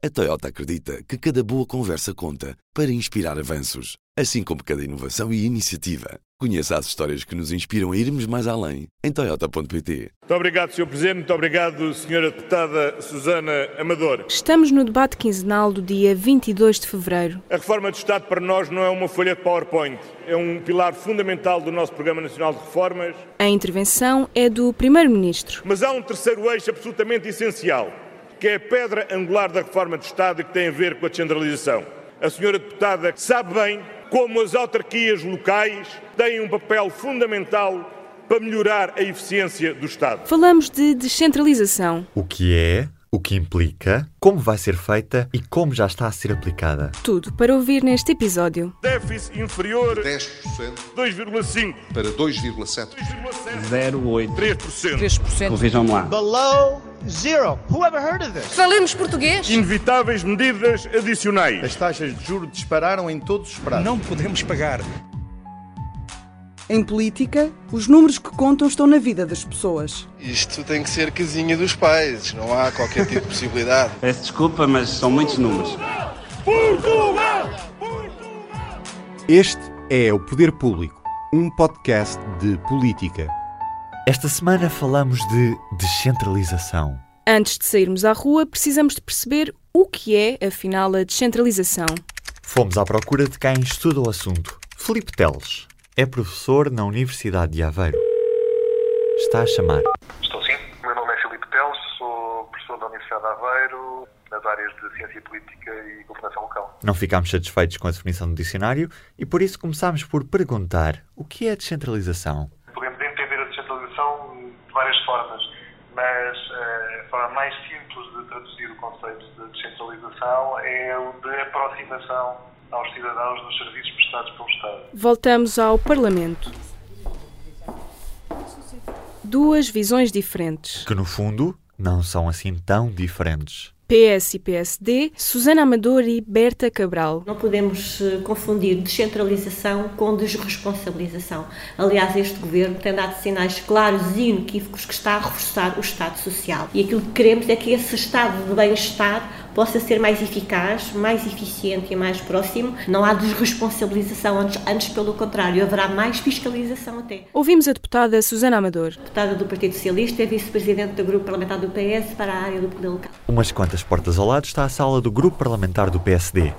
A Toyota acredita que cada boa conversa conta para inspirar avanços, assim como cada inovação e iniciativa. Conheça as histórias que nos inspiram a irmos mais além em Toyota.pt. Muito obrigado, Sr. Presidente. Muito obrigado, Sra. Deputada Susana Amador. Estamos no debate quinzenal do dia 22 de fevereiro. A reforma do Estado para nós não é uma folha de PowerPoint. É um pilar fundamental do nosso Programa Nacional de Reformas. A intervenção é do Primeiro-Ministro. Mas há um terceiro eixo absolutamente essencial, que é a pedra angular da reforma do Estado e que tem a ver com a descentralização. A senhora deputada sabe bem como as autarquias locais têm um papel fundamental para melhorar a eficiência do Estado. Falamos de descentralização. O que é, o que implica, como vai ser feita e como já está a ser aplicada. Tudo para ouvir neste episódio. Déficit inferior 10% 2,5%, para 2,7%. 0,8. 3%. 3%. Vejam lá. below zero. Who ever heard of this? Falemos português. Inevitáveis medidas adicionais. As taxas de juros dispararam em todos os prazos. Não podemos pagar. Em política, os números que contam estão na vida das pessoas. Isto tem que ser casinha dos pais, não há qualquer tipo de possibilidade. Peço desculpa, mas são muitos números. Este é o Poder Público, um podcast de política. Esta semana falamos de descentralização. Antes de sairmos à rua, precisamos de perceber o que é, afinal, a descentralização. Fomos à procura de quem estuda o assunto. Filipe Teles é professor na Universidade de Aveiro. Está a chamar. Estou sim. O meu nome é Filipe Teles, sou professor da Universidade de Aveiro, nas áreas de Ciência Política e Governação Local. Não ficámos satisfeitos com a definição do dicionário e por isso começámos por perguntar o que é descentralização. Podemos entender a descentralização de várias formas, mas eh, a forma mais simples de traduzir o conceito de descentralização é o de aproximação aos cidadãos dos serviços prestados pelo Estado. Voltamos ao Parlamento. Duas visões diferentes. Que no fundo não são assim tão diferentes. PS e PSD, Susana Amador e Berta Cabral. Não podemos eh, confundir descentralização com desresponsabilização. Aliás, este governo tem dado sinais claros e inequívocos que está a reforçar o Estado Social. E aquilo que queremos é que esse Estado de bem-estar possa ser mais eficaz, mais eficiente e mais próximo. Não há desresponsabilização, antes, antes pelo contrário, haverá mais fiscalização até. Ouvimos a deputada Susana Amador. Deputada do Partido Socialista, é vice-presidente do Grupo Parlamentar do PS para a área do poder local. Umas quantas portas ao lado está a sala do Grupo Parlamentar do PSD.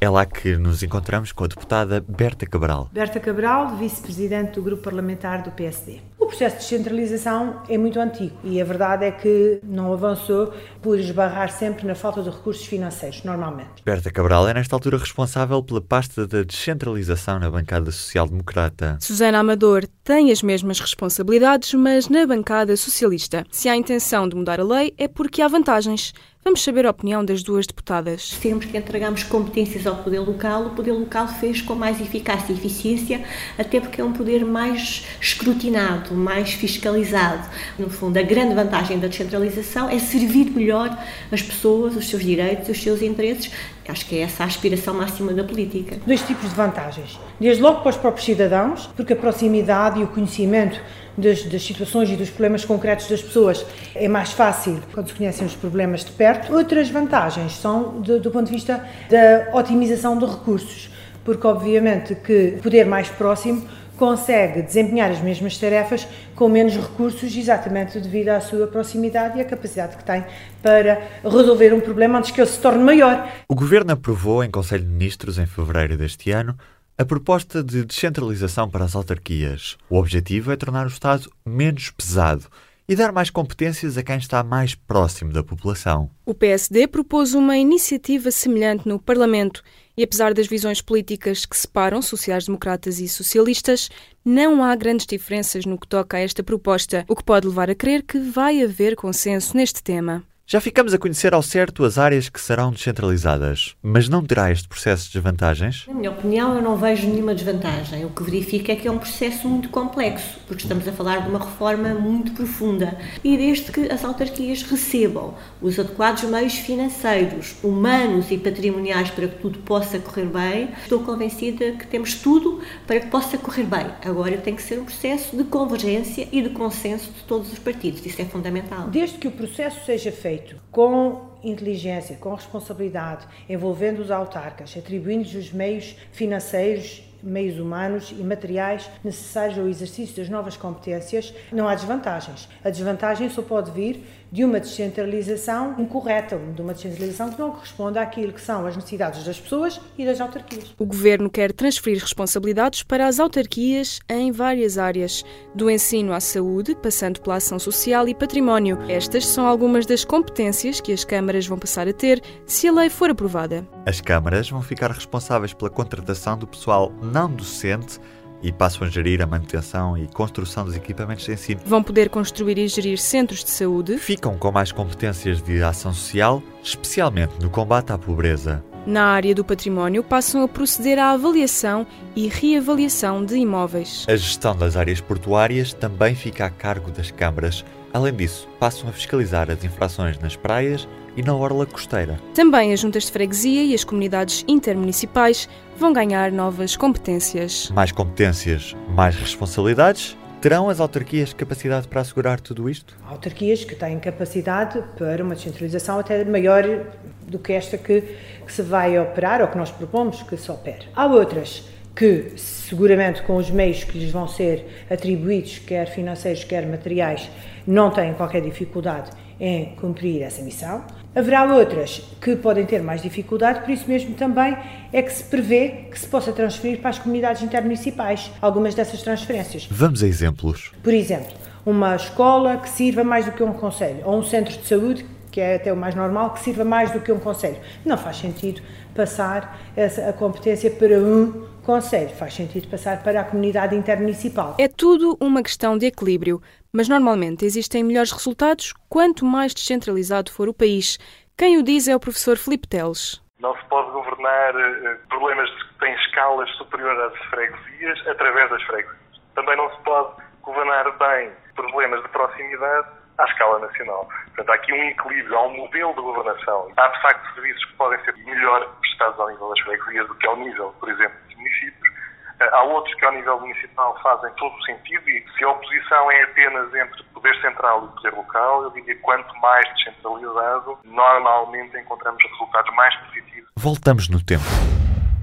É lá que nos encontramos com a deputada Berta Cabral. Berta Cabral, vice-presidente do Grupo Parlamentar do PSD. O processo de descentralização é muito antigo e a verdade é que não avançou por esbarrar sempre na falta de recursos financeiros, normalmente. Berta Cabral é, nesta altura, responsável pela pasta da descentralização na bancada social-democrata. Susana Amador tem as mesmas responsabilidades, mas na bancada socialista. Se há intenção de mudar a lei, é porque há vantagens. Vamos saber a opinião das duas deputadas. Sempre que entregamos competências ao poder local, o poder local fez com mais eficácia e eficiência, até porque é um poder mais escrutinado, mais fiscalizado. No fundo, a grande vantagem da descentralização é servir melhor as pessoas, os seus direitos, os seus interesses. Acho que é essa a aspiração máxima da política. Dois tipos de vantagens. Desde logo para os próprios cidadãos, porque a proximidade e o conhecimento das, das, situações e dos problemas concretos das pessoas é mais fácil quando se conhecem os problemas de perto. Outras vantagens são do ponto de vista da otimização de recursos, porque obviamente que o poder mais próximo consegue desempenhar as mesmas tarefas com menos recursos, exatamente devido à sua proximidade e à capacidade que tem para resolver um problema antes que ele se torne maior. O Governo aprovou em Conselho de Ministros, em fevereiro deste ano, a proposta de descentralização para as autarquias. O objetivo é tornar o Estado menos pesado e dar mais competências a quem está mais próximo da população. O PSD propôs uma iniciativa semelhante no Parlamento e, apesar das visões políticas que separam sociais-democratas e socialistas, não há grandes diferenças no que toca a esta proposta, o que pode levar a crer que vai haver consenso neste tema. Já ficamos a conhecer ao certo as áreas que serão descentralizadas, mas não terá este processo desvantagens? Na minha opinião, eu não vejo nenhuma desvantagem. O que verifico é que é um processo muito complexo, porque estamos a falar de uma reforma muito profunda. E desde que as autarquias recebam os adequados meios financeiros, humanos e patrimoniais para que tudo possa correr bem, estou convencida que temos tudo para que possa correr bem. Agora tem que ser um processo de convergência e de consenso de todos os partidos. Isso é fundamental. Desde que o processo seja feito feito com inteligência, com responsabilidade, envolvendo os autarcas, atribuindo-lhes os meios financeiros meios humanos e materiais necessários ao exercício das novas competências, não há desvantagens. A desvantagem só pode vir de uma descentralização incorreta, de uma descentralização que não corresponde àquilo que são as necessidades das pessoas e das autarquias. O governo quer transferir responsabilidades para as autarquias em várias áreas, do ensino à saúde, passando pela ação social e património. Estas são algumas das competências que as câmaras vão passar a ter se a lei for aprovada. As câmaras vão ficar responsáveis pela contratação do pessoal não docente e passam a gerir a manutenção e construção dos equipamentos de ensino. Vão poder construir e gerir centros de saúde. Ficam com mais competências de ação social, especialmente no combate à pobreza. Na área do património, passam a proceder à avaliação e reavaliação de imóveis. A gestão das áreas portuárias também fica a cargo das câmaras. Além disso, passam a fiscalizar as infrações nas praias e na orla costeira. Também as juntas de freguesia e as comunidades intermunicipais vão ganhar novas competências. Mais competências, mais responsabilidades. Terão as autarquias capacidade para assegurar tudo isto? Autarquias que têm capacidade para uma descentralização até maior do que esta que, que se vai operar ou que nós propomos que se opere. Há outras que, seguramente, com os meios que lhes vão ser atribuídos, quer financeiros, quer materiais, não têm qualquer dificuldade em cumprir essa missão. Haverá outras que podem ter mais dificuldade, por isso mesmo também é que se prevê que se possa transferir para as comunidades intermunicipais algumas dessas transferências. Vamos a exemplos. Por exemplo, uma escola que sirva mais do que um conselho, ou um centro de saúde, que é até o mais normal, que sirva mais do que um conselho. Não faz sentido passar essa, a competência para um conselho, faz sentido passar para a comunidade intermunicipal. É tudo uma questão de equilíbrio, mas normalmente existem melhores resultados quanto mais descentralizado for o país. Quem o diz é o professor Filipe Teles. Não se pode governar eh, problemas que têm escalas superiores às freguesias através das freguesias. Também não se pode governar bem problemas de proximidade à escala nacional. Portanto, há aqui um equilíbrio, há um modelo de governação. Há, de facto, serviços que podem ser melhor prestados ao nível das freguesias do que ao nível, por exemplo, dos municípios. Eh, há outros que, ao nível municipal, fazem todo o sentido e se a oposição é apenas entre poder central e poder local, eu diria que quanto mais descentralizado, normalmente encontramos resultados mais positivos. Voltamos no tempo.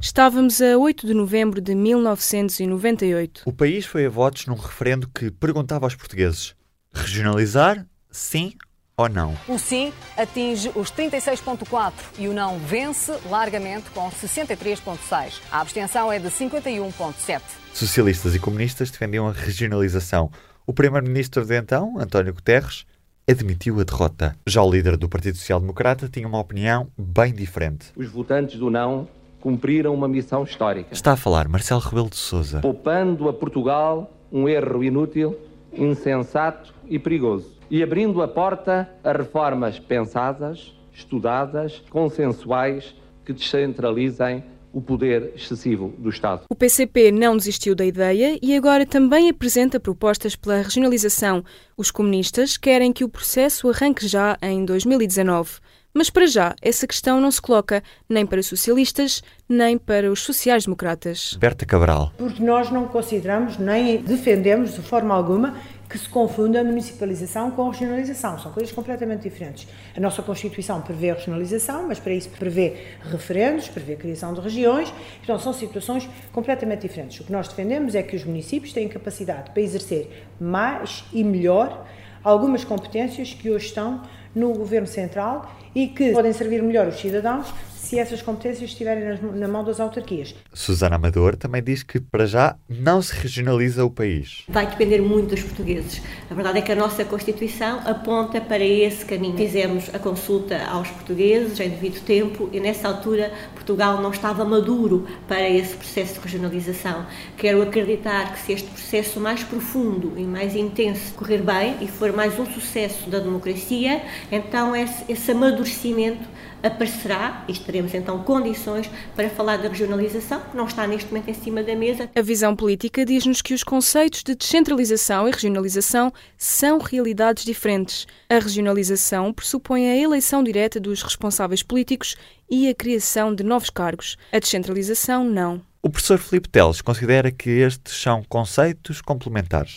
Estávamos a 8 de novembro de 1998. O país foi a votos num referendo que perguntava aos portugueses Regionalizar, sim ou não? O sim atinge os 36,4 e o não vence largamente com 63,6. A abstenção é de 51,7. Socialistas e comunistas defendiam a regionalização. O primeiro-ministro de então, António Guterres, admitiu a derrota. Já o líder do Partido Social Democrata tinha uma opinião bem diferente. Os votantes do não cumpriram uma missão histórica. Está a falar Marcelo Rebelo de Sousa. Poupando a Portugal um erro inútil, insensato e perigoso. E abrindo a porta a reformas pensadas, estudadas, consensuais, que descentralizem o poder excessivo do Estado. O PCP não desistiu da ideia e agora também apresenta propostas pela regionalização. Os comunistas querem que o processo arranque já em 2019. Mas para já, essa questão não se coloca nem para socialistas, nem para os sociais-democratas. Berta Cabral. Porque nós não consideramos nem defendemos de forma alguma que se confunda a municipalização com a regionalização. São coisas completamente diferentes. A nossa Constituição prevê a regionalização, mas para isso prevê referendos, prevê a criação de regiões. Então são situações completamente diferentes. O que nós defendemos é que os municípios têm capacidade para exercer mais e melhor algumas competências que hoje estão no Governo Central e que podem servir melhor os cidadãos se essas competências estiverem na mão das autarquias. Susana Amador também diz que, para já, não se regionaliza o país. Vai depender muito dos portugueses. A verdade é que a nossa Constituição aponta para esse caminho. Fizemos a consulta aos portugueses em devido tempo e, nessa altura, Portugal não estava maduro para esse processo de regionalização. Quero acreditar que, se este processo mais profundo e mais intenso correr bem e for mais um sucesso da democracia, então esse, esse amadurecimento aparecerá e teremos então condições para falar da regionalização, que não está neste momento em cima da mesa. A visão política diz-nos que os conceitos de descentralização e regionalização são realidades diferentes. A regionalização pressupõe a eleição direta dos responsáveis políticos e a criação de novos cargos. A descentralização, não. O professor Filipe Teles considera que estes são conceitos complementares.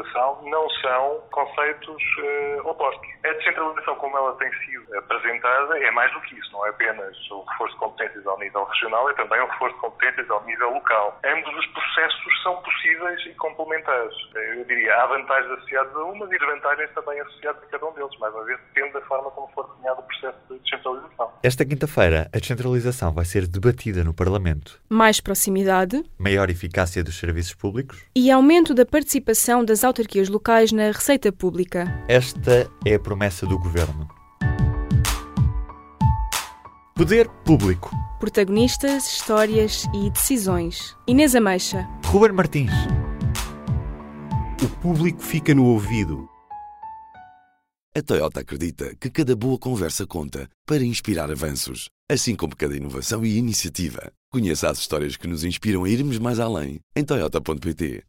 Descentralização não são conceitos uh, opostos. A descentralização, como ela tem sido apresentada, é mais do que isso. Não é apenas o reforço de competências ao nível regional, é também o reforço de competências ao nível local. Ambos os processos são possíveis e complementares. Eu diria, há vantagens associadas a umas e desvantagens também associadas a cada um deles. Mais uma vez, depende da forma como for desenhado o processo de descentralização. Esta quinta-feira, a descentralização vai ser debatida no Parlamento. Mais proximidade, maior eficácia dos serviços públicos e aumento da participação das autarquias locais na receita pública. Esta é a promessa do governo. Poder público. Protagonistas, histórias e decisões. Inês Ameixa. Ruben Martins. O público fica no ouvido. A Toyota acredita que cada boa conversa conta para inspirar avanços, assim como cada inovação e iniciativa. Conheça as histórias que nos inspiram a irmos mais além em Toyota.pt.